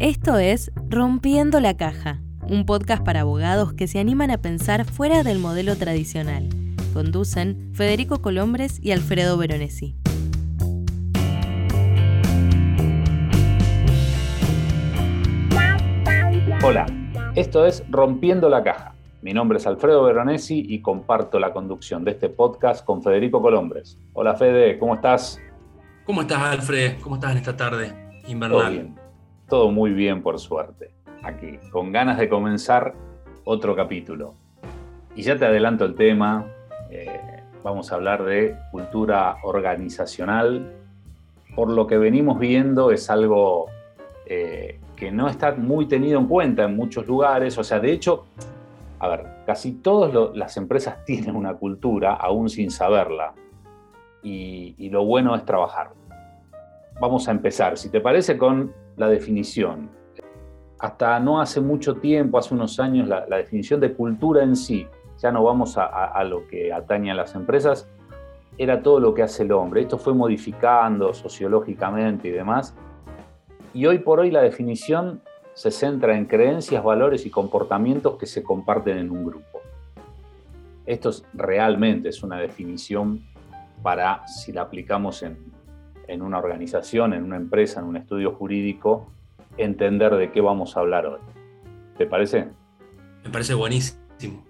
Esto es Rompiendo la Caja, un podcast para abogados que se animan a pensar fuera del modelo tradicional. Conducen Federico Colombres y Alfredo Veronesi. Hola, esto es Rompiendo la Caja. Mi nombre es Alfredo Veronesi y comparto la conducción de este podcast con Federico Colombres. Hola Fede, ¿cómo estás? ¿Cómo estás, Alfred? ¿Cómo estás en esta tarde invernal? Todo bien, todo muy bien por suerte. Aquí, con ganas de comenzar otro capítulo. Y ya te adelanto el tema, eh, vamos a hablar de cultura organizacional. Por lo que venimos viendo es algo eh, que no está muy tenido en cuenta en muchos lugares. O sea, de hecho, a ver, casi todas las empresas tienen una cultura, aún sin saberla. y lo bueno es trabajar vamos a empezar, si te parece, con la definición. Hasta no hace mucho tiempo, hace unos años, la, definición de cultura en sí, ya no vamos a, lo que atañe a las empresas, era todo lo que hace el hombre. Esto fue modificando sociológicamente y demás. Y hoy por hoy la definición se centra en creencias, valores y comportamientos que se comparten en un grupo. Esto realmente es una definición para, si la aplicamos en, en una organización, en una empresa, en un estudio jurídico, entender de qué vamos a hablar hoy. ¿Te parece? Me parece buenísimo.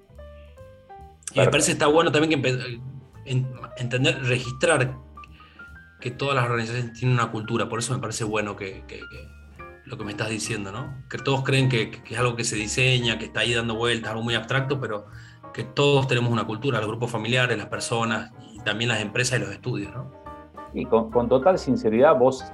Y me parece está bueno también que entender, registrar que todas las organizaciones tienen una cultura. Por eso me parece bueno que, lo que me estás diciendo, ¿no? Que todos creen que, que, es algo que se diseña, que está ahí dando vueltas, algo muy abstracto, pero que todos tenemos una cultura, los grupos familiares, las personas y también las empresas y los estudios, ¿no? Y con, total sinceridad vos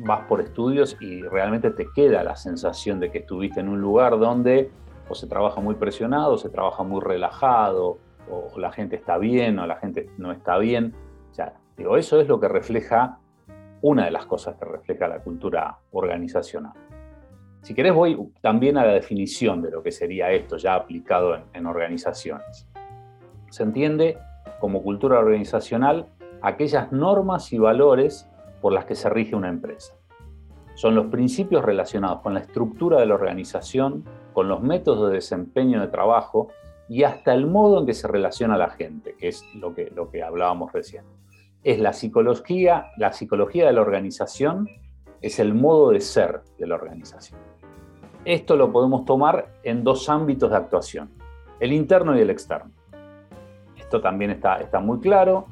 vas por estudios y realmente te queda la sensación de que estuviste en un lugar donde o se trabaja muy presionado, o se trabaja muy relajado, o la gente está bien, o la gente no está bien. O sea, digo, eso es lo que refleja, una de las cosas que refleja la cultura organizacional. Si querés, voy también a la definición de lo que sería esto ya aplicado en organizaciones. Se entiende como cultura organizacional aquellas normas y valores por las que se rige una empresa. Son los principios relacionados con la estructura de la organización, con los métodos de desempeño de trabajo y hasta el modo en que se relaciona la gente, que es lo que, lo que hablábamos recién. Es la psicología, la psicología de la organización, es el modo de ser de la organización. Esto lo podemos tomar en dos ámbitos de actuación, el interno y el externo. Esto también está, está muy claro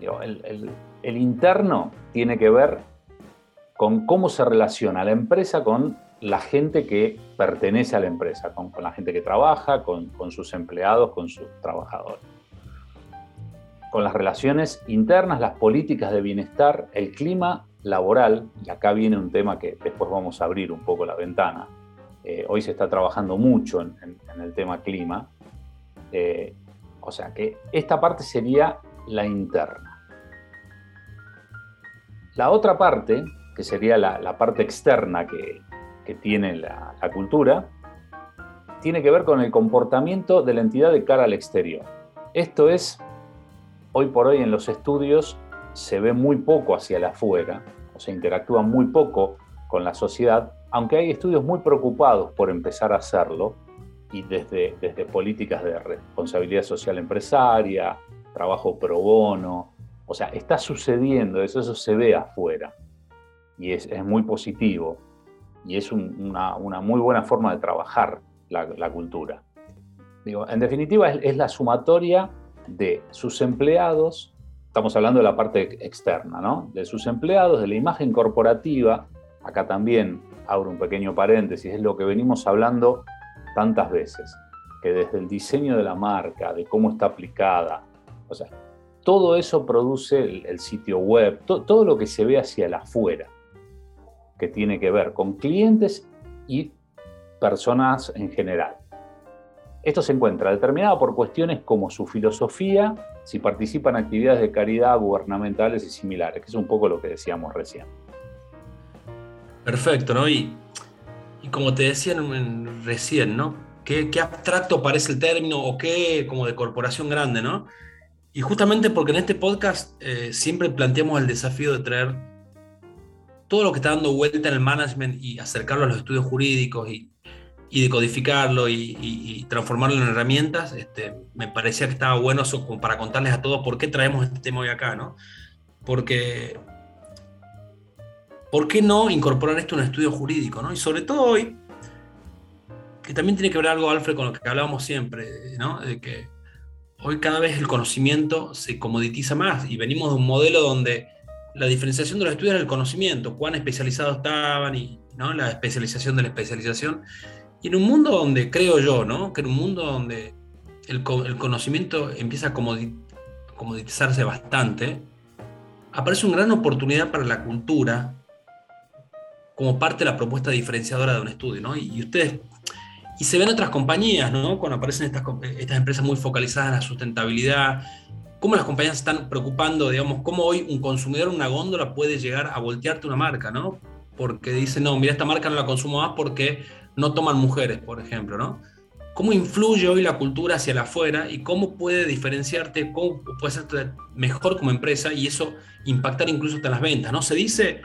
el, interno tiene que ver con cómo se relaciona la empresa con la gente que pertenece a la empresa, con, la gente que trabaja, con, sus empleados, con sus trabajadores. Con las relaciones internas, las políticas de bienestar, el clima laboral, y acá viene un tema que después vamos a abrir un poco la ventana. Eh, hoy se está trabajando mucho en, el tema clima. Eh, o sea que esta parte sería la interna. La otra parte, que sería la, parte externa que, tiene la, cultura, tiene que ver con el comportamiento de la entidad de cara al exterior. Esto es, hoy por hoy en los estudios se ve muy poco hacia el afuera, o se interactúa muy poco con la sociedad, aunque hay estudios muy preocupados por empezar a hacerlo, y desde, desde políticas de responsabilidad social empresaria, trabajo pro bono, o sea, está sucediendo eso, eso se ve afuera y es, muy positivo y es una, muy buena forma de trabajar la, cultura. Digo, en definitiva, es, la sumatoria de sus empleados, estamos hablando de la parte externa, ¿no? De sus empleados, de la imagen corporativa, acá también abro un pequeño paréntesis, es lo que venimos hablando tantas veces, que desde el diseño de la marca, de cómo está aplicada, o sea, todo eso produce el, sitio web, todo lo que se ve hacia afuera, que tiene que ver con clientes y personas en general. Esto se encuentra determinado por cuestiones como su filosofía, si participan en actividades de caridad gubernamentales y similares, que es un poco lo que decíamos recién. Perfecto, ¿no? Y, como te decían recién, ¿no? ¿Qué, ¿Qué, abstracto parece el término o qué como de corporación grande, ¿no? Y justamente porque en este podcast eh, siempre planteamos el desafío de traer todo lo que está dando vuelta en el management y acercarlo a los estudios jurídicos y, decodificarlo y, transformarlo en herramientas, este, me parecía que estaba bueno eso para contarles a todos por qué traemos este tema hoy acá, ¿no? Porque, ¿por qué no incorporar esto en un estudio jurídico, ¿no? Y sobre todo hoy, que también tiene que ver algo, Alfred, con lo que hablábamos siempre, ¿no? De que hoy cada vez el conocimiento se comoditiza más y venimos de un modelo donde la diferenciación de los estudios era el conocimiento, cuán especializados estaban y ¿no? la especialización de la especialización. Y en un mundo donde, creo yo, ¿no? que en un mundo donde el, conocimiento empieza a comoditizarse bastante, aparece una gran oportunidad para la cultura como parte de la propuesta diferenciadora de un estudio. ¿no? Y, ustedes, y se ven otras compañías, ¿no? cuando aparecen estas, estas empresas muy focalizadas en la sustentabilidad, cómo las compañías están preocupando, digamos, cómo hoy un consumidor una góndola puede llegar a voltearte una marca, ¿no? Porque dice, no, mira, esta marca no la consumo más porque no toman mujeres, por ejemplo, ¿no? ¿Cómo influye hoy la cultura hacia la afuera y cómo puede diferenciarte, cómo puede ser mejor como empresa y eso impactar incluso hasta las ventas, ¿no? Se dice,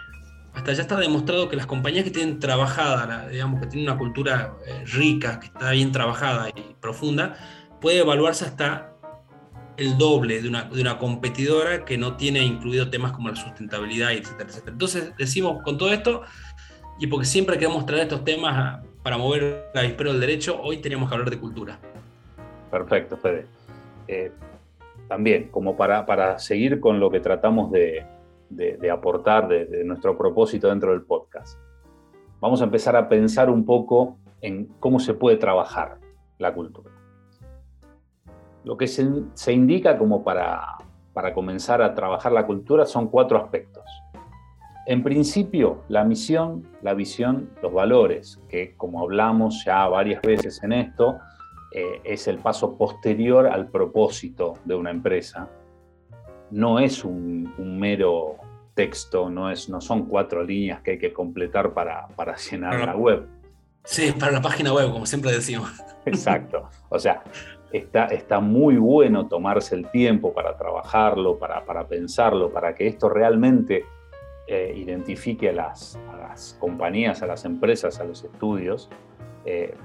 hasta ya está demostrado que las compañías que tienen trabajada, digamos, que tienen una cultura eh, rica, que está bien trabajada y profunda, puede evaluarse hasta el doble de una, de una competidora que no tiene incluido temas como la sustentabilidad, etcétera, etcétera. Entonces decimos con todo esto, y porque siempre queremos traer estos temas para mover la dispero del derecho, hoy teníamos que hablar de cultura. Perfecto, Fede. Eh, también, como para, para, seguir con lo que tratamos de, de, aportar de, nuestro propósito dentro del podcast, vamos a empezar a pensar un poco en cómo se puede trabajar la cultura. Lo que se, indica como para, para comenzar a trabajar la cultura son cuatro aspectos. En principio, la misión, la visión, los valores, que como hablamos ya varias veces en esto, eh, es el paso posterior al propósito de una empresa. No es un, mero texto, no, es, no son cuatro líneas que hay que completar para, para llenar la web. Sí, para la página web, como siempre decimos. Exacto. O sea, está, muy bueno tomarse el tiempo para trabajarlo, para, pensarlo, para que esto realmente eh, identifique a las, compañías, a las empresas, a los estudios. Eh,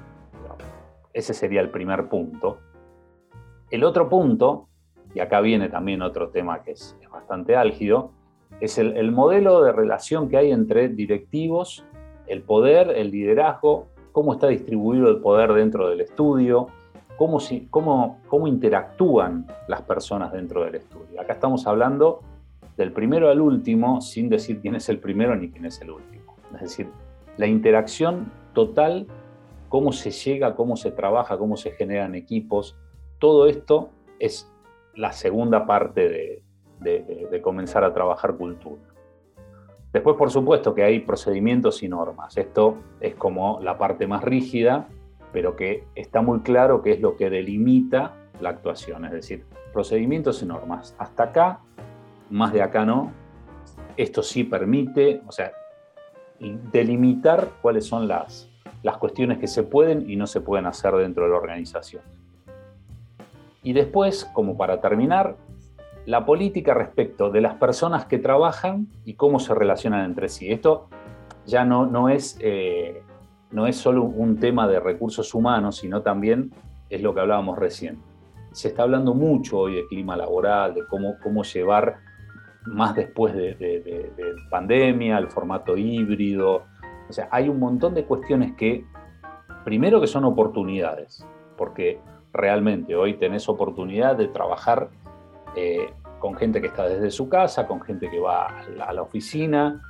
ese sería el primer punto. El otro punto, y acá viene también otro tema que es, bastante álgido, es el, modelo de relación que hay entre directivos, el poder, el liderazgo, cómo está distribuido el poder dentro del estudio, cómo, cómo, cómo interactúan las personas dentro del estudio. Acá estamos hablando del primero al último sin decir quién es el primero ni quién es el último. Es decir, la interacción total, cómo se llega, cómo se trabaja, cómo se generan equipos, todo esto es la segunda parte de, comenzar a trabajar cultura. Después, por supuesto, que hay procedimientos y normas. Esto es como la parte más rígida, pero que está muy claro que es lo que delimita la actuación, es decir, procedimientos y normas. Hasta acá, más de acá no. Esto sí permite, o sea, delimitar cuáles son las, las cuestiones que se pueden y no se pueden hacer dentro de la organización. Y después, como para terminar, la política respecto de las personas que trabajan y cómo se relacionan entre sí. Esto ya no, no es eh, no es solo un tema de recursos humanos, sino también es lo que hablábamos recién. Se está hablando mucho hoy de clima laboral, de cómo, cómo llevar más después de, pandemia, el formato híbrido. O sea, hay un montón de cuestiones que, primero que son oportunidades, porque realmente hoy tenés oportunidad de trabajar eh, con gente que está desde su casa, con gente que va a la oficina,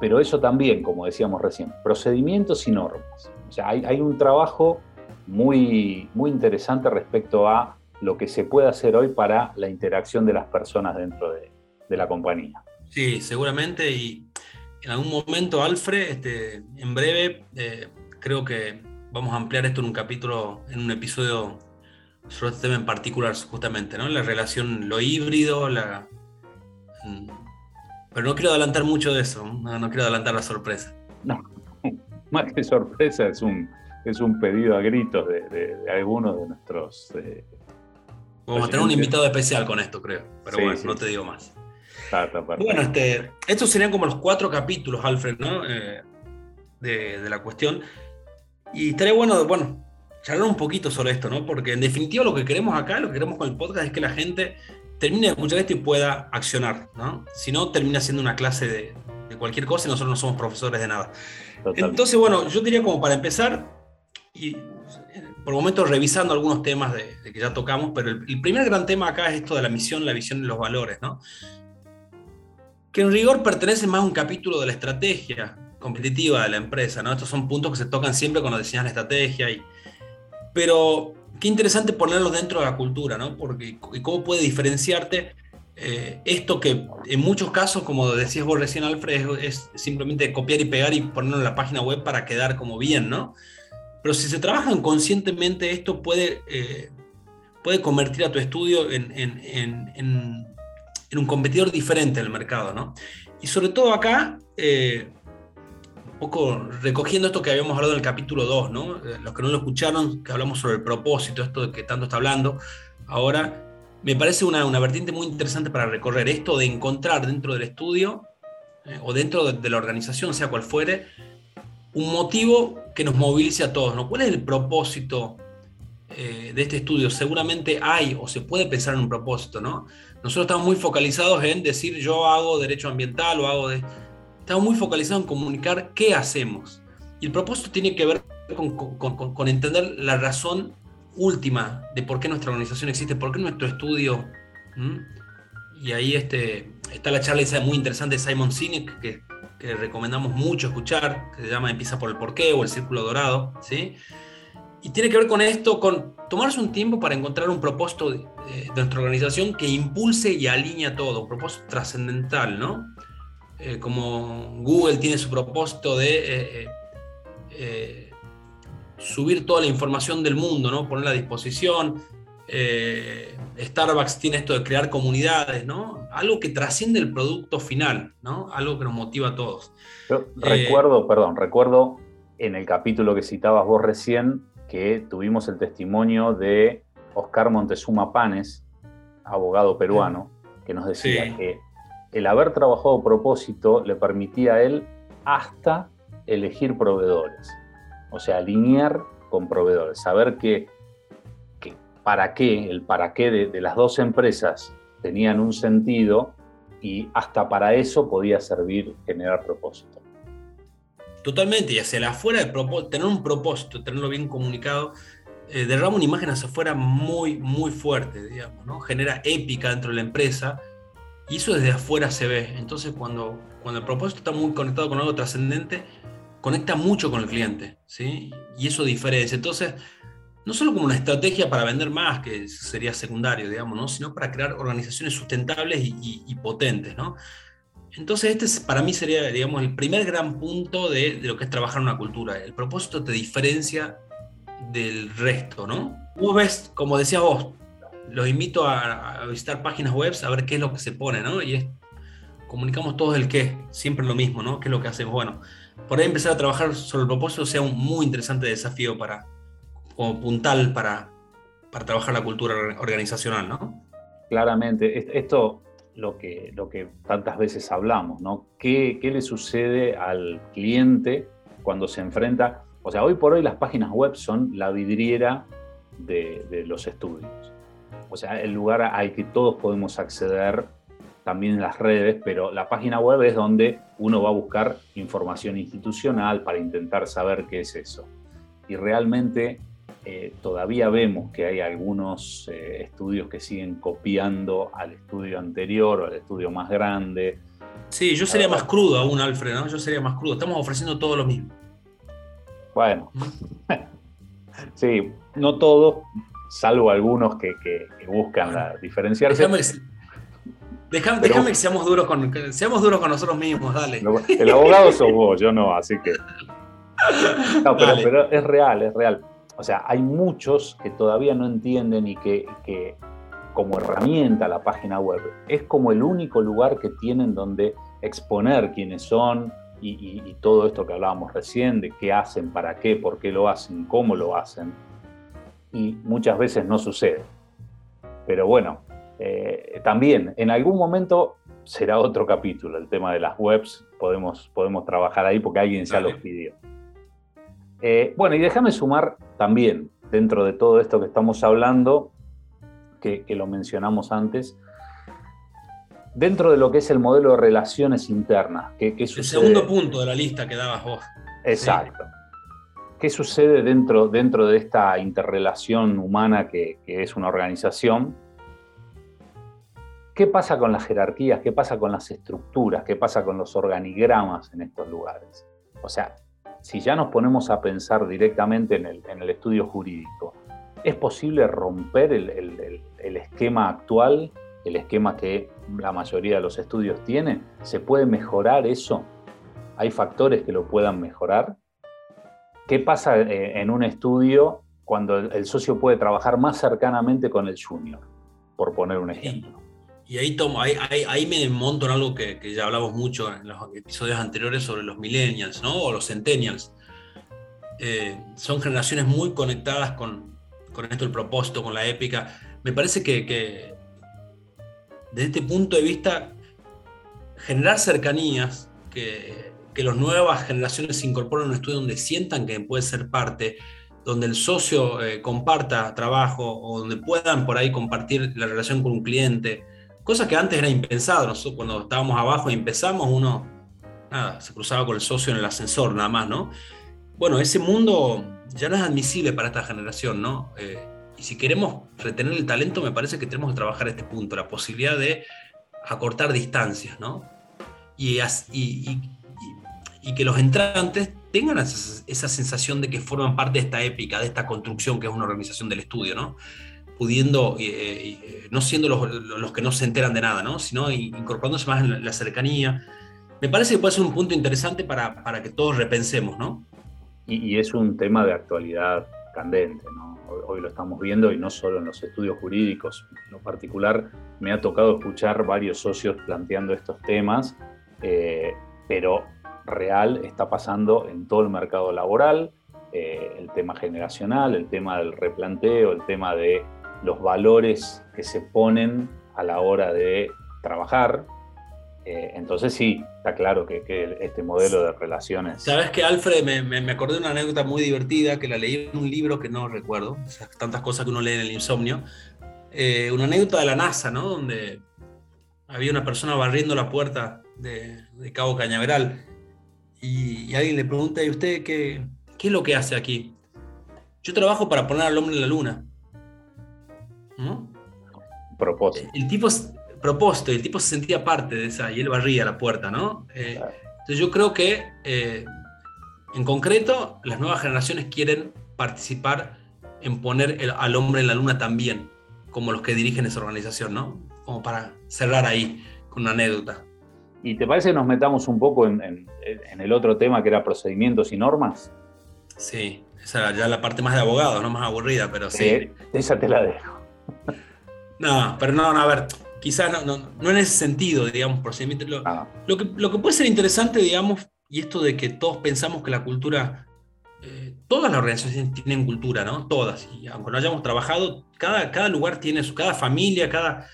pero eso también, como decíamos recién, procedimientos y normas. O sea, hay, un trabajo muy, muy interesante respecto a lo que se puede hacer hoy para la interacción de las personas dentro de, la compañía. Sí, seguramente. Y en algún momento, Alfred, este, en breve, eh, creo que vamos a ampliar esto en un capítulo, en un episodio sobre este tema en particular, justamente, ¿no? La relación, lo híbrido, la, pero no quiero adelantar mucho de eso, no, quiero adelantar la sorpresa. No, más que sorpresa, es un, es un pedido a gritos de, algunos de nuestros... Vamos a tener un invitado especial con esto, creo, pero bueno, no te digo más. bueno, este, estos serían como los cuatro capítulos, Alfred, ¿no? Eh, de, de, la cuestión. Y estaría bueno, bueno, charlar un poquito sobre esto, ¿no? Porque en definitiva lo que queremos acá, lo que queremos con el podcast es que la gente termine de escuchar esto y pueda accionar, ¿no? Si no, termina siendo una clase de, de cualquier cosa y nosotros no somos profesores de nada. Entonces, bueno, yo diría como para empezar, y por momentos revisando algunos temas de, que ya tocamos, pero el, primer gran tema acá es esto de la misión, la visión y los valores, ¿no? Que en rigor pertenece más a un capítulo de la estrategia competitiva de la empresa, ¿no? Estos son puntos que se tocan siempre cuando diseñas la estrategia, y, pero qué interesante ponerlos dentro de la cultura, ¿no? Porque y cómo puede diferenciarte eh, esto que en muchos casos, como decías vos recién, Alfred, es, simplemente copiar y pegar y ponerlo en la página web para quedar como bien, ¿no? Pero si se trabaja inconscientemente, esto puede, eh, puede convertir a tu estudio en, en, en, un competidor diferente en el mercado, ¿no? Y sobre todo acá, eh, poco recogiendo esto que habíamos hablado en el capítulo 2, ¿no? Los que no lo escucharon, que hablamos sobre el propósito, esto de que tanto está hablando, ahora me parece una, una, vertiente muy interesante para recorrer esto de encontrar dentro del estudio eh, o dentro de, la organización, sea cual fuere, un motivo que nos movilice a todos. ¿Cuál es el propósito eh, de este estudio? Seguramente hay o se puede pensar en un propósito. ¿no? Nosotros estamos muy focalizados en decir yo hago derecho ambiental o hago de... Estamos muy focalizados en comunicar qué hacemos. Y el propósito tiene que ver con, entender la razón última de por qué nuestra organización existe, por qué nuestro estudio. Y ahí este, está la charla esa muy interesante de Simon Sinek, que, recomendamos mucho escuchar, que se llama Empieza por el porqué o el círculo dorado. ¿sí? Y tiene que ver con esto, con tomarse un tiempo para encontrar un propósito de, nuestra organización que impulse y alinea todo, un propósito trascendental, ¿no? Eh, como Google tiene su propósito de eh, eh, subir toda la información del mundo, ¿no? Ponerla a disposición. Starbucks tiene esto de crear comunidades, ¿no? Algo que trasciende el producto final, ¿no? Algo que nos motiva a todos. Yo recuerdo, perdón, recuerdo en el capítulo que citabas vos recién que tuvimos el testimonio de Oscar Montezuma Panes, abogado peruano, que nos decía que el haber trabajado propósito le permitía a él hasta elegir proveedores. O sea, alinear con proveedores, saber que, para qué, el para qué de, las dos empresas tenían un sentido y hasta para eso podía servir generar propósito. Totalmente, y hacia afuera, tener un propósito, tenerlo bien comunicado, eh, derrama una imagen hacia afuera muy, muy fuerte, digamos, ¿no? Genera épica dentro de la empresa y eso desde afuera se ve. Entonces, cuando, cuando el propósito está muy conectado con algo trascendente, conecta mucho con el cliente, ¿sí? Y eso diferencia. Entonces, no solo como una estrategia para vender más, que sería secundario, digamos, ¿no? Sino para crear organizaciones sustentables y, potentes, ¿no? Entonces, este para mí sería, digamos, el primer gran punto de, lo que es trabajar una cultura. El propósito te diferencia del resto, ¿no? Vos ves, como decías vos, los invito a, visitar páginas web a ver qué es lo que se pone, ¿no? Y comunicamos todos el qué, siempre lo mismo, ¿no? ¿Qué es lo que hacemos? Bueno, por ahí empezar a trabajar sobre el propósito sea un muy interesante desafío para, como puntal para, para trabajar la cultura organizacional, ¿no? Claramente, esto lo que, lo que tantas veces hablamos, ¿no? ¿Qué, ¿Qué, le sucede al cliente cuando se enfrenta? O sea, hoy por hoy las páginas web son la vidriera de, de los estudios. O sea, el lugar al que todos podemos acceder también en las redes, pero la página web es donde uno va a buscar información institucional para intentar saber qué es eso. Y realmente eh, todavía vemos que hay algunos eh, estudios que siguen copiando al estudio anterior o al estudio más grande. Sí, yo sería más crudo aún, Alfred, ¿no? Yo sería más crudo. Estamos ofreciendo todo lo mismo. Bueno, sí, no todo, salvo algunos que, buscan la, diferenciarse. Déjame, que seamos duros, con, seamos duros con nosotros mismos, dale. El abogado sos vos, yo no, así que. No, pero, es real, es real. O sea, hay muchos que todavía no entienden y que, que, como herramienta la página web es como el único lugar que tienen donde exponer quiénes son y, y todo esto que hablábamos recién, de qué hacen, para qué, por qué lo hacen, cómo lo hacen. Y muchas veces no sucede. Pero bueno, eh, también en algún momento será otro capítulo, el tema de las webs, podemos, podemos trabajar ahí porque alguien ya lo pidió. Eh, bueno, y déjame sumar también, dentro de todo esto que estamos hablando, que, lo mencionamos antes, dentro de lo que es el modelo de relaciones internas. Que, el segundo punto de la lista que dabas vos. Exacto. ¿Qué sucede dentro, dentro de esta interrelación humana que, es una organización? ¿Qué pasa con las jerarquías? ¿Qué pasa con las estructuras? ¿Qué pasa con los organigramas en estos lugares? O sea, si ya nos ponemos a pensar directamente en el, estudio jurídico, ¿es posible romper el, esquema actual, el esquema que la mayoría de los estudios tiene? ¿Se puede mejorar eso? ¿Hay factores que lo puedan mejorar? ¿Qué pasa eh, en un estudio cuando el socio puede trabajar más cercanamente con el junior? Por poner un ejemplo. Y ahí, tomo, ahí, ahí, me monto en algo que, que, ya hablamos mucho en los episodios anteriores sobre los millennials, ¿no? O los centennials. Eh, son generaciones muy conectadas con, con, esto, el propósito, con la épica. Me parece que, que, desde este punto de vista, generar cercanías, que, que las nuevas generaciones se incorporen a un estudio donde sientan que puede ser parte, donde el socio eh, comparta trabajo o donde puedan por ahí compartir la relación con un cliente Cosa que antes era impensado. Nosotros cuando estábamos abajo y empezamos, uno nada, se cruzaba con el socio en el ascensor, nada más, ¿no? Bueno, ese mundo ya no es admisible para esta generación, ¿no? Eh, y si queremos retener el talento, me parece que tenemos que trabajar este punto, la posibilidad de acortar distancias, ¿no? Y, y, y, que los entrantes tengan esa, sensación de que forman parte de esta épica, de esta construcción que es una organización del estudio, ¿no? pudiendo, eh, eh, no siendo los, que no se enteran de nada, ¿no? sino incorporándose más en la, cercanía. Me parece que puede ser un punto interesante para, para que todos repensemos, ¿no? Y, es un tema de actualidad candente, ¿no? Hoy, lo estamos viendo y no solo en los estudios jurídicos. En lo particular, me ha tocado escuchar varios socios planteando estos temas, eh, pero real está pasando en todo el mercado laboral, el tema generacional, el tema del replanteo, el tema de los valores que se ponen a la hora de trabajar. Eh, entonces sí, está claro que, este modelo de relaciones... Sabes que Alfred, me, me, acordé de una anécdota muy divertida que la leí en un libro que no recuerdo, tantas cosas que uno lee en el insomnio, eh, una anécdota de la NASA, ¿no? Donde había una persona barriendo la puerta de, Cabo Cañaveral y, alguien le pregunta, ¿y usted qué, qué es lo que hace aquí? Yo trabajo para poner al hombre en la luna. Propósito. El tipo, propósito, el tipo se sentía parte de esa, y él barría la puerta, ¿no? Eh, entonces yo creo que, eh, en concreto, las nuevas generaciones quieren participar en poner al hombre en la luna también, como los que dirigen esa organización, ¿no? Como para cerrar ahí con una anécdota. ¿Y te parece que nos metamos un poco en, el otro tema que era procedimientos y normas? Sí, esa era ya la parte más de abogado, no más aburrida, pero sí. Eh, esa te la dejo. No, pero no, no, a ver, quizás no, no, en ese sentido, digamos, procedimiento. Lo, ah. lo, que, lo que puede ser interesante, digamos, y esto de que todos pensamos que la cultura, eh, todas las organizaciones tienen cultura, ¿no? Todas, y aunque no hayamos trabajado, cada, cada lugar tiene su, cada familia, cada...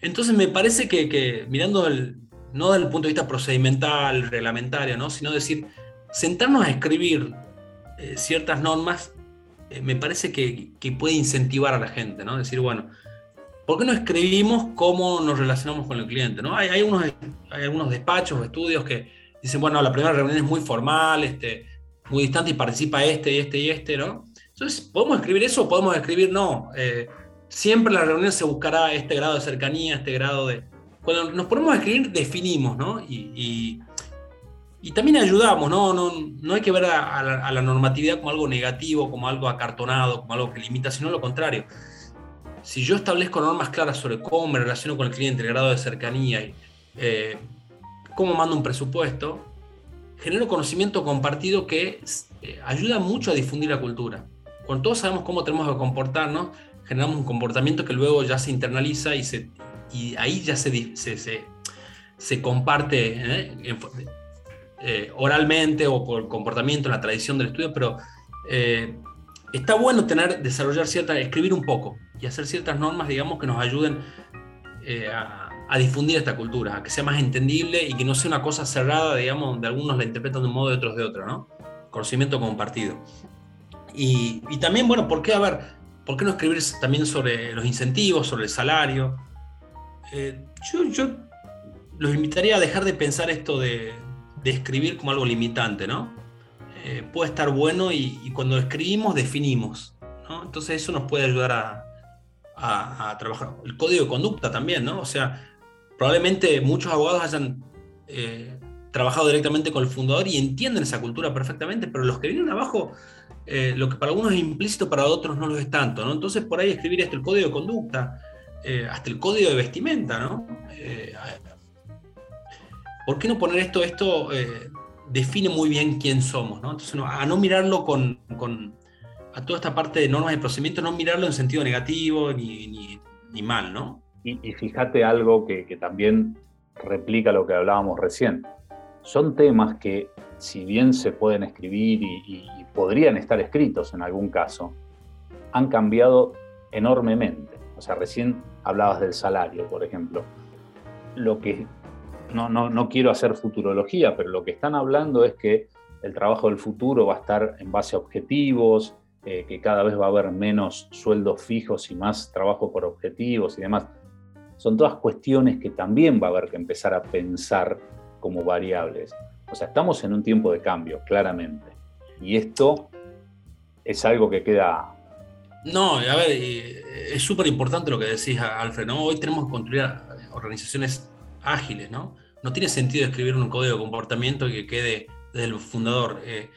Entonces me parece que, que mirando el, no desde el punto de vista procedimental, reglamentario, ¿no? Sino decir, sentarnos a escribir eh, ciertas normas eh, me parece que, puede incentivar a la gente, ¿no? Decir, bueno, ¿por qué no escribimos cómo nos relacionamos con el cliente? ¿no? Hay, hay, unos, hay algunos despachos o estudios que dicen, bueno, la primera reunión es muy formal, este, muy distante y participa este y este y este, ¿no? Entonces, ¿podemos escribir eso o podemos escribir no? Eh, siempre en la reunión se buscará este grado de cercanía, este grado de... Cuando nos ponemos a escribir, definimos, ¿no? y también ayudamos, ¿no? No, no hay que ver a, la, normatividad como algo negativo, como algo acartonado, como algo que limita, sino lo contrario. Si yo establezco normas claras sobre cómo me relaciono con el cliente, el grado de cercanía, y, eh, cómo mando un presupuesto, genero conocimiento compartido que eh, ayuda mucho a difundir la cultura. Cuando todos sabemos cómo tenemos que comportarnos, generamos un comportamiento que luego ya se internaliza y, se, y ahí ya se, se, se, comparte ¿eh? Eh, oralmente o por comportamiento en la tradición del estudio, pero eh, está bueno tener, desarrollar ciertas, escribir un poco y hacer ciertas normas, digamos, que nos ayuden a, difundir esta cultura, a que sea más entendible y que no sea una cosa cerrada, digamos, donde algunos la interpretan de un modo y otros de otro, ¿no? Conocimiento compartido. Y, también, bueno, ¿por qué, por qué no escribir también sobre los incentivos, sobre el salario? Eh, yo, los invitaría a dejar de pensar esto de, escribir como algo limitante, ¿no? Eh, puede estar bueno y, cuando escribimos definimos. Entonces eso nos puede ayudar a, trabajar. El código de conducta también, ¿no? O sea, probablemente muchos abogados hayan eh, trabajado directamente con el fundador y entienden esa cultura perfectamente, pero los que vienen abajo, lo que para algunos es implícito, para otros no lo es tanto, ¿no? Entonces por ahí escribir esto, el código de conducta, eh, hasta el código de vestimenta, ¿no? Eh, ¿Por qué no poner esto? Esto eh, define muy bien quién somos, ¿no? Entonces, a no mirarlo con, con, a toda esta parte de normas y procedimientos, no mirarlo en sentido negativo ni, ni, mal, ¿no? Y, fíjate algo que, que, también replica lo que hablábamos recién. Son temas que, si bien se pueden escribir y podrían estar escritos en algún caso, han cambiado enormemente. O sea, recién hablabas del salario, por ejemplo. Lo que no, no, no, quiero hacer futurología, pero lo que están hablando es que el trabajo del futuro va a estar en base a objetivos, eh, que cada vez va a haber menos sueldos fijos y más trabajo por objetivos y demás son todas cuestiones que también va a haber que empezar a pensar como variables. O sea, estamos en un tiempo de cambio, claramente. Y esto es algo que queda... No, a ver, es súper importante lo que decís, Alfred, ¿no? Hoy tenemos que construir organizaciones ágiles, ¿no? No tiene sentido escribir un código de comportamiento que quede desde el fundador. Eh,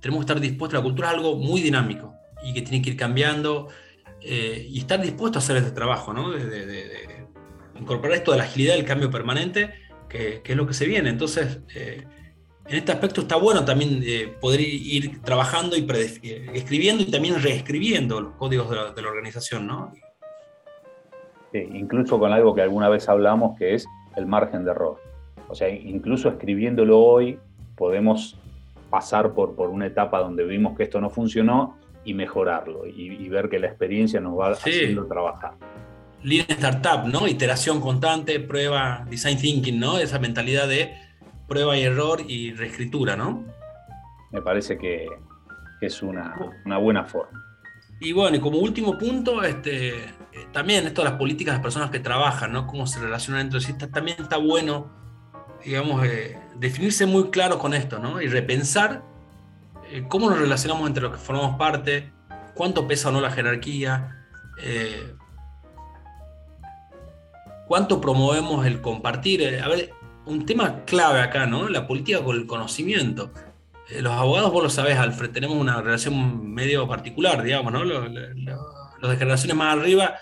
tenemos que estar dispuestos, la cultura es algo muy dinámico y que tiene que ir cambiando eh, y estar dispuestos a hacer este trabajo, ¿no? De, incorporar esto de la agilidad del cambio permanente, que, es lo que se viene. Entonces, eh, en este aspecto está bueno también eh, poder ir trabajando y escribiendo y también reescribiendo los códigos de la, de la organización, ¿no? Sí, incluso con algo que alguna vez hablamos, que es el margen de error. O sea, incluso escribiéndolo hoy, podemos pasar por, por una etapa donde vimos que esto no funcionó y mejorarlo y, y ver que la experiencia nos va sí. haciendo trabajar. Lean Startup, ¿no? Iteración constante, prueba, design thinking, ¿no? Esa mentalidad de prueba y error y reescritura, ¿no? Me parece que, es una, una, buena forma. Y bueno, y como último punto, este, también esto de las políticas de las personas que trabajan, ¿no? Cómo se relacionan entre sí, también está bueno, digamos, eh, definirse muy claro con esto, ¿no? Y repensar eh, cómo nos relacionamos entre los que formamos parte, cuánto pesa o no la jerarquía, eh, cuánto promovemos el compartir. Eh, a ver, un tema clave acá, ¿no? La política con el conocimiento. Eh, los abogados, vos lo sabés, Alfred, tenemos una relación medio particular, digamos, ¿no? Los, los, los de generaciones más arriba,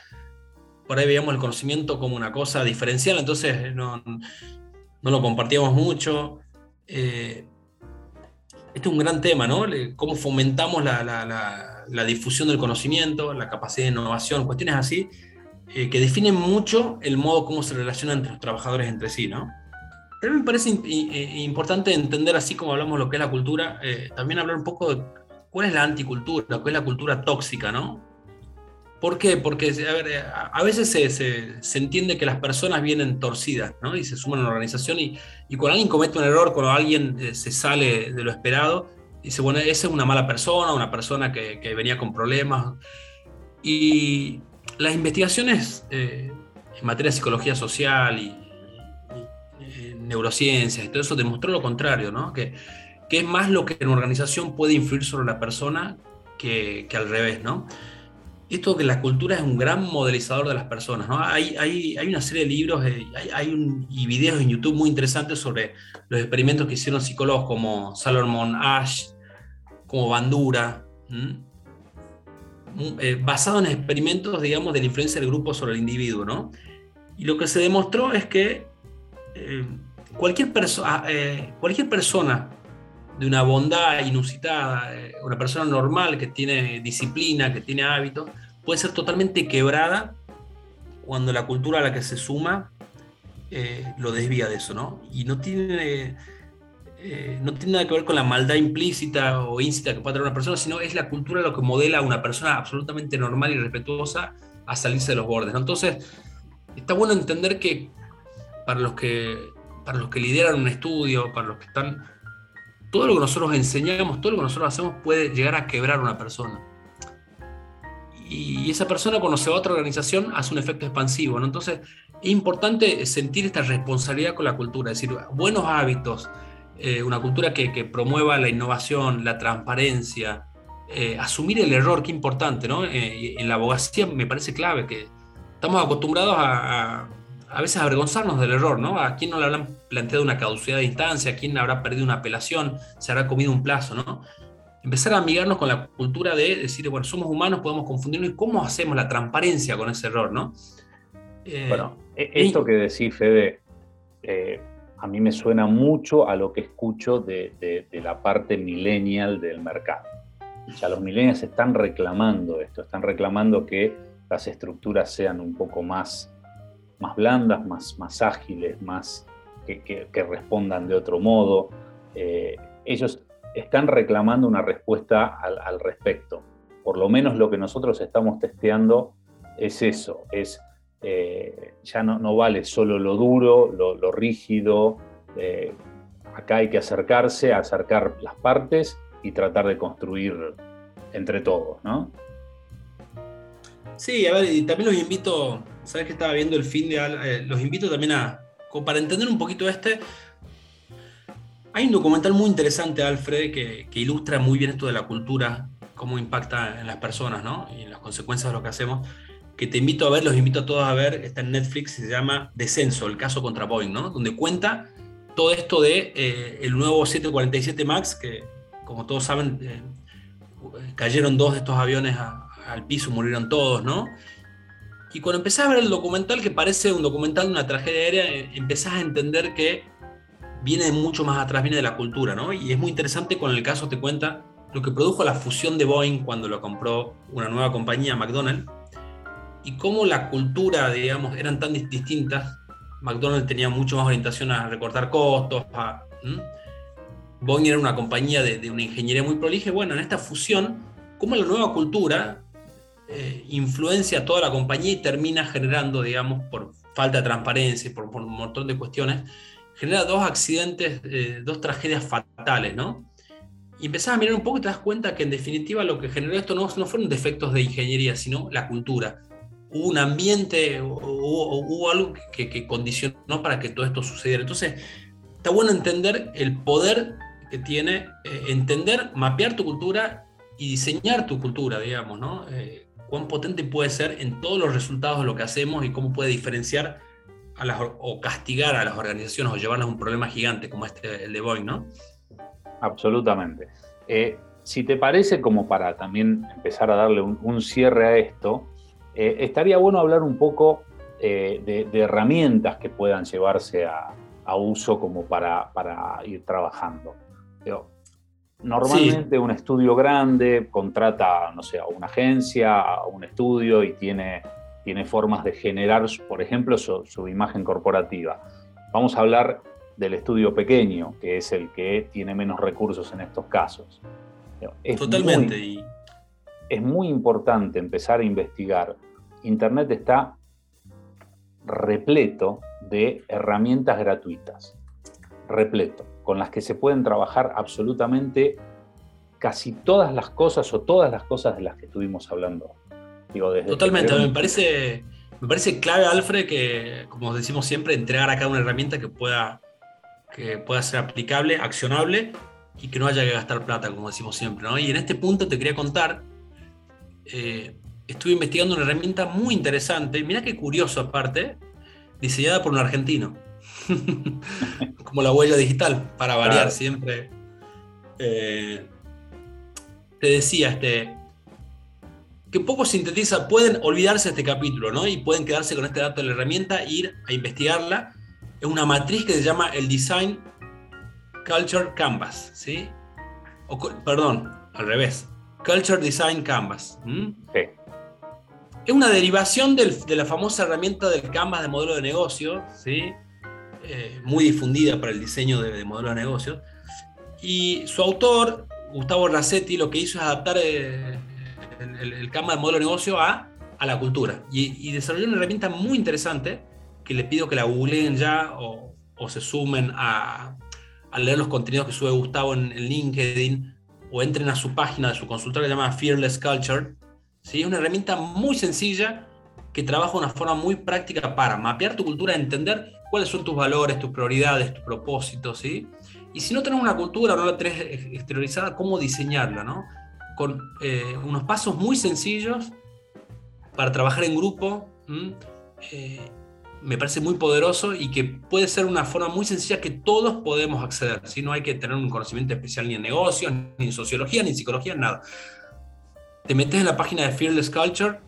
por ahí veíamos el conocimiento como una cosa diferencial, entonces no, no lo compartíamos mucho. Eh, este es un gran tema, ¿no? Cómo fomentamos la, la, difusión del conocimiento, la capacidad de innovación, cuestiones así, eh, que definen mucho el modo como se relacionan entre los trabajadores entre sí, ¿no? Pero me parece importante entender, así como hablamos lo que es la cultura, eh, también hablar un poco de cuál es la anticultura, cuál es la cultura tóxica, ¿no? ¿Por qué? Porque a, ver, eh, a veces se, se, se, entiende que las personas vienen torcidas, ¿no? Y se suman a una organización y, y cuando alguien comete un error, cuando alguien eh, se sale de lo esperado, dice, bueno, esa es una mala persona, una persona que, que venía con problemas. Y las investigaciones eh, en materia de psicología social y, neurociencias y todo eso demostró lo contrario, ¿no? Que, que, es más lo que en organización puede influir sobre la persona que, que, al revés, ¿no? Esto que la cultura es un gran modelizador de las personas, ¿no? Hay, hay, hay una serie de libros eh, hay, hay y videos en YouTube muy interesantes sobre los experimentos que hicieron psicólogos como Salomon Ash, como Bandura, eh, basado en experimentos, digamos, de la influencia del grupo sobre el individuo, ¿no? Y lo que se demostró es que eh, cualquier, perso ah, eh, cualquier persona de una bondad inusitada, eh, una persona normal que tiene disciplina, que tiene hábitos, puede ser totalmente quebrada cuando la cultura a la que se suma eh, lo desvía de eso, ¿no? Y no tiene, eh, no tiene nada que ver con la maldad implícita o íncita que puede tener una persona, sino es la cultura lo que modela a una persona absolutamente normal y respetuosa a salirse de los bordes, ¿no? Entonces, está bueno entender que para los que para los que lideran un estudio, para los que están, todo lo que nosotros enseñamos, todo lo que nosotros hacemos puede llegar a quebrar a una persona. Y esa persona cuando se va a otra organización hace un efecto expansivo. Entonces es importante sentir esta responsabilidad con la cultura, es decir, buenos hábitos, eh, una cultura que, promueva la innovación, la transparencia, eh, asumir el error, qué importante, ¿no? Eh, en la abogacía me parece clave que estamos acostumbrados a veces avergonzarnos del error, ¿no? ¿A quién no le habrán planteado una caducidad de instancia? ¿A quién habrá perdido una apelación? ¿Se habrá comido un plazo, ¿no? Empezar a amigarnos con la cultura de decir, bueno, somos humanos, podemos confundirnos y cómo hacemos la transparencia con ese error, ¿no? Eh, bueno, e-, esto que decís, Fede, eh, a mí me suena mucho a lo que escucho de, la parte millennial del mercado. Ya los millennials están reclamando esto, están reclamando que las estructuras sean un poco más más blandas, más, más ágiles, más que, respondan de otro modo. Eh, ellos están reclamando una respuesta al, respecto. Por lo menos lo que nosotros estamos testeando es eso, es eh, ya no, no, vale solo lo duro, lo, rígido, eh, acá hay que acercarse, acercar las partes y tratar de construir entre todos, ¿no? Sí, a ver, y también los invito, sabes que estaba viendo el fin de... Eh, los invito también a, para entender un poquito este, hay un documental muy interesante, Alfred, que, ilustra muy bien esto de la cultura, cómo impacta en las personas, ¿no? Y en las consecuencias de lo que hacemos, que te invito a ver, los invito a todos a ver, está en Netflix, se llama Descenso, el caso contra Boeing, ¿no? Donde cuenta todo esto de eh, el nuevo 747 MAX, que como todos saben, eh, cayeron dos de estos aviones al piso, murieron todos, ¿no? Y cuando empezás a ver el documental, que parece un documental de una tragedia aérea, eh, empezás a entender que viene mucho más atrás, viene de la cultura, ¿no? Y es muy interesante con el caso te cuenta lo que produjo la fusión de Boeing cuando lo compró una nueva compañía, McDonnell, y cómo la cultura, digamos, eran tan distintas. McDonnell tenía mucho más orientación a recortar costos, Boeing era una compañía de, de, una ingeniería muy prolija. Bueno, en esta fusión, cómo la nueva cultura eh, influencia toda la compañía y termina generando, digamos, por falta de transparencia, por, por un montón de cuestiones, genera dos accidentes, eh, dos tragedias fatales, ¿no? Y empezás a mirar un poco y te das cuenta que en definitiva lo que generó esto no, no fueron defectos de ingeniería, sino la cultura. Hubo un ambiente, hubo, algo que, condicionó para que todo esto sucediera. Entonces, está bueno entender el poder que tiene, eh, entender, mapear tu cultura y diseñar tu cultura, digamos, ¿no? Cuán potente puede ser en todos los resultados de lo que hacemos y cómo puede diferenciar a las, o castigar a las organizaciones o llevarlas a un problema gigante como este, el de Boeing, ¿no? Absolutamente. Eh, si te parece, como para también empezar a darle un, cierre a esto, eh, estaría bueno hablar un poco eh, de, herramientas que puedan llevarse a, uso como para, para ir trabajando. Normalmente un estudio grande contrata, no sé, a una agencia, a un estudio y tiene, tiene formas de generar, por ejemplo, su, imagen corporativa. Vamos a hablar del estudio pequeño, que es el que tiene menos recursos en estos casos. Totalmente. es muy importante empezar a investigar. Internet está repleto de herramientas gratuitas. Repleto con las que se pueden trabajar absolutamente casi todas las cosas o todas las cosas de las que estuvimos hablando. Totalmente, me parece, me parece clave, Alfred, que, como decimos siempre, entregar acá una herramienta que pueda, que pueda ser aplicable, accionable y que no haya que gastar plata, como decimos siempre. Y en este punto te quería contar, eh, estuve investigando una herramienta muy interesante, mira qué curioso aparte, diseñada por un argentino. como la huella digital, para variar siempre. Eh, te decía, este, que un poco sintetiza, pueden olvidarse de este capítulo, ¿no? Y pueden quedarse con este dato de la herramienta e ir a investigarla. Es una matriz que se llama el Design Culture Canvas, ¿sí? perdón, al revés. Culture Design Canvas. Es una derivación de la famosa herramienta del Canvas de modelo de negocio, ¿sí? Eh, muy difundida para el diseño de, modelos de negocios. Y su autor, Gustavo Rassetti, lo que hizo es adaptar eh, el, el, de modelo de negocio a, a la cultura. Y, desarrolló una herramienta muy interesante que le pido que la googleen ya o, se sumen a, leer los contenidos que sube Gustavo en, LinkedIn o entren a su página de su consultorio llamada Fearless Culture. ¿sí? Es una herramienta muy sencilla que trabaja una forma muy práctica para mapear tu cultura, entender cuáles son tus valores, tus prioridades, tus propósitos, ¿sí? Y si no tenés una cultura no la tenés exteriorizada, ¿cómo diseñarla, no? Con eh, unos pasos muy sencillos para trabajar en grupo, eh, me parece muy poderoso y que puede ser una forma muy sencilla que todos podemos acceder. Si no hay que tener un conocimiento especial ni en negocios, ni en sociología, ni en psicología, nada. Te metes en la página de Fearless Culture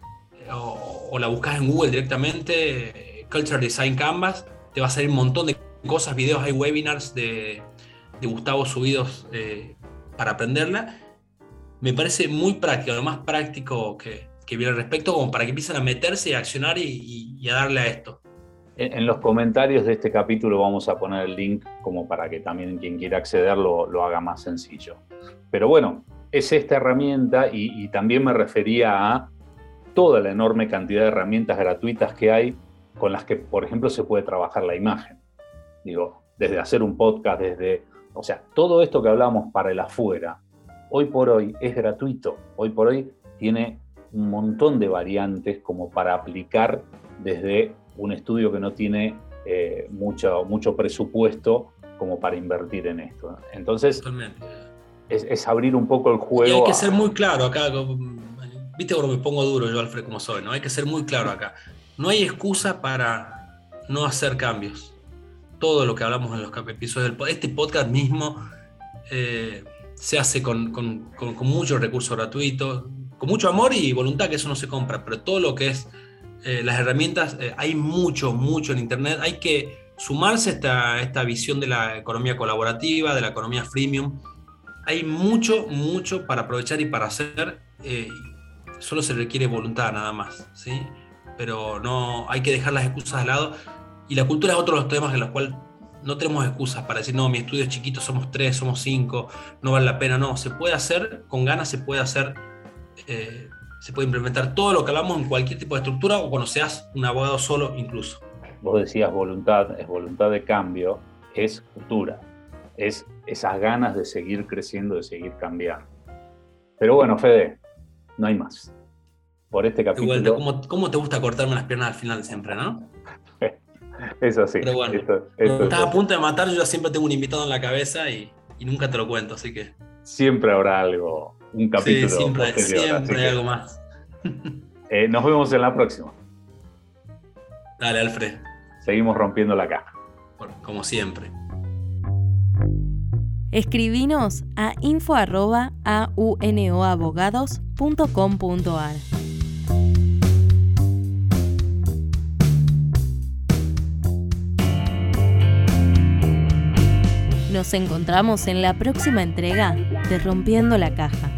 o, la buscas en Google directamente, Culture Design Canvas, te va a salir un montón de cosas, videos, hay webinars de, Gustavo subidos eh, para aprenderla. Me parece muy práctico, lo más práctico que, que viene al respecto, como para que empiecen a meterse y a accionar y, a darle a esto. En, los comentarios de este capítulo vamos a poner el link como para que también quien quiera acceder lo, haga más sencillo. Pero bueno, es esta herramienta y, también me refería a toda la enorme cantidad de herramientas gratuitas que hay con las que, por ejemplo, se puede trabajar la imagen. Digo, desde hacer un podcast, desde, o sea, todo esto que hablamos para el afuera, hoy por hoy es gratuito, hoy por hoy tiene un montón de variantes como para aplicar desde un estudio que no tiene eh, mucho, mucho presupuesto como para invertir en esto. Entonces, es, abrir un poco el juego. Y hay que ser muy claro acá. Viste cómo me pongo duro yo, Alfred, como soy, ¿no? Hay que ser muy claro acá. No hay excusa para no hacer cambios. Todo lo que hablamos en los episodios del podcast, este podcast mismo eh, se hace con, con, con, con muchos recursos gratuitos, con mucho amor y voluntad, que eso no se compra, pero todo lo que es eh, las herramientas, eh, hay mucho, mucho en Internet. Hay que sumarse a esta, esta visión de la economía colaborativa, de la economía freemium. Hay mucho, mucho para aprovechar y para hacer. Eh, solo se requiere voluntad nada más, ¿sí? Pero no, hay que dejar las excusas de lado. Y la cultura es otro de los temas en los cuales no tenemos excusas para decir, no, mi estudio es chiquito, somos tres, somos cinco, no vale la pena. No, se puede hacer, con ganas se puede hacer eh, se puede implementar todo lo que hablamos en cualquier tipo de estructura o cuando seas un abogado solo incluso. Vos decías voluntad, es voluntad de cambio, es cultura, es esas ganas de seguir creciendo, de seguir cambiando. Pero bueno, Fede, no hay más. Por este capítulo... ¿cómo, te gusta cortarme las piernas al final siempre, no? Eso sí. Pero bueno, estás a punto de matar, yo siempre tengo un invitado en la cabeza y, y nunca te lo cuento, así que... Siempre habrá algo, un capítulo. Sí, siempre, siempre hay algo más. Eh, nos vemos en la próxima. Dale, Alfred. Seguimos rompiendo la caja. como siempre. Escribinos a info.aunoabogados.com.ar. Nos encontramos en la próxima entrega de Rompiendo la Caja.